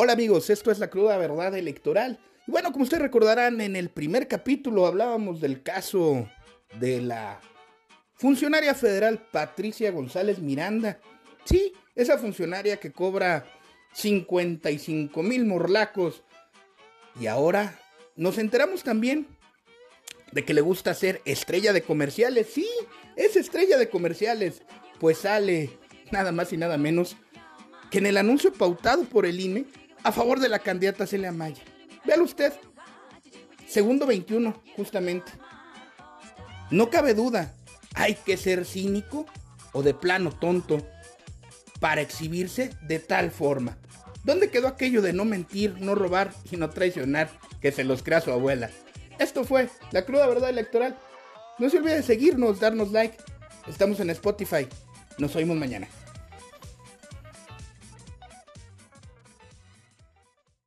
Hola amigos, esto es la cruda verdad electoral. Y bueno, como ustedes recordarán, en el primer capítulo hablábamos del caso de la funcionaria federal Patricia González Miranda. Sí, esa funcionaria que cobra 55 mil morlacos. Y ahora nos enteramos también de que le gusta ser estrella de comerciales. Sí, es estrella de comerciales. Pues sale nada más y nada menos que en el anuncio pautado por el INE a favor de la candidata Celia Maya. Véalo usted. Segundo 21, justamente. No cabe duda, hay que ser cínico o de plano tonto para exhibirse de tal forma. ¿Dónde quedó aquello de no mentir, no robar y no traicionar que se los crea su abuela? Esto fue la cruda verdad electoral. No se olvide de seguirnos, darnos like. Estamos en Spotify. Nos oímos mañana.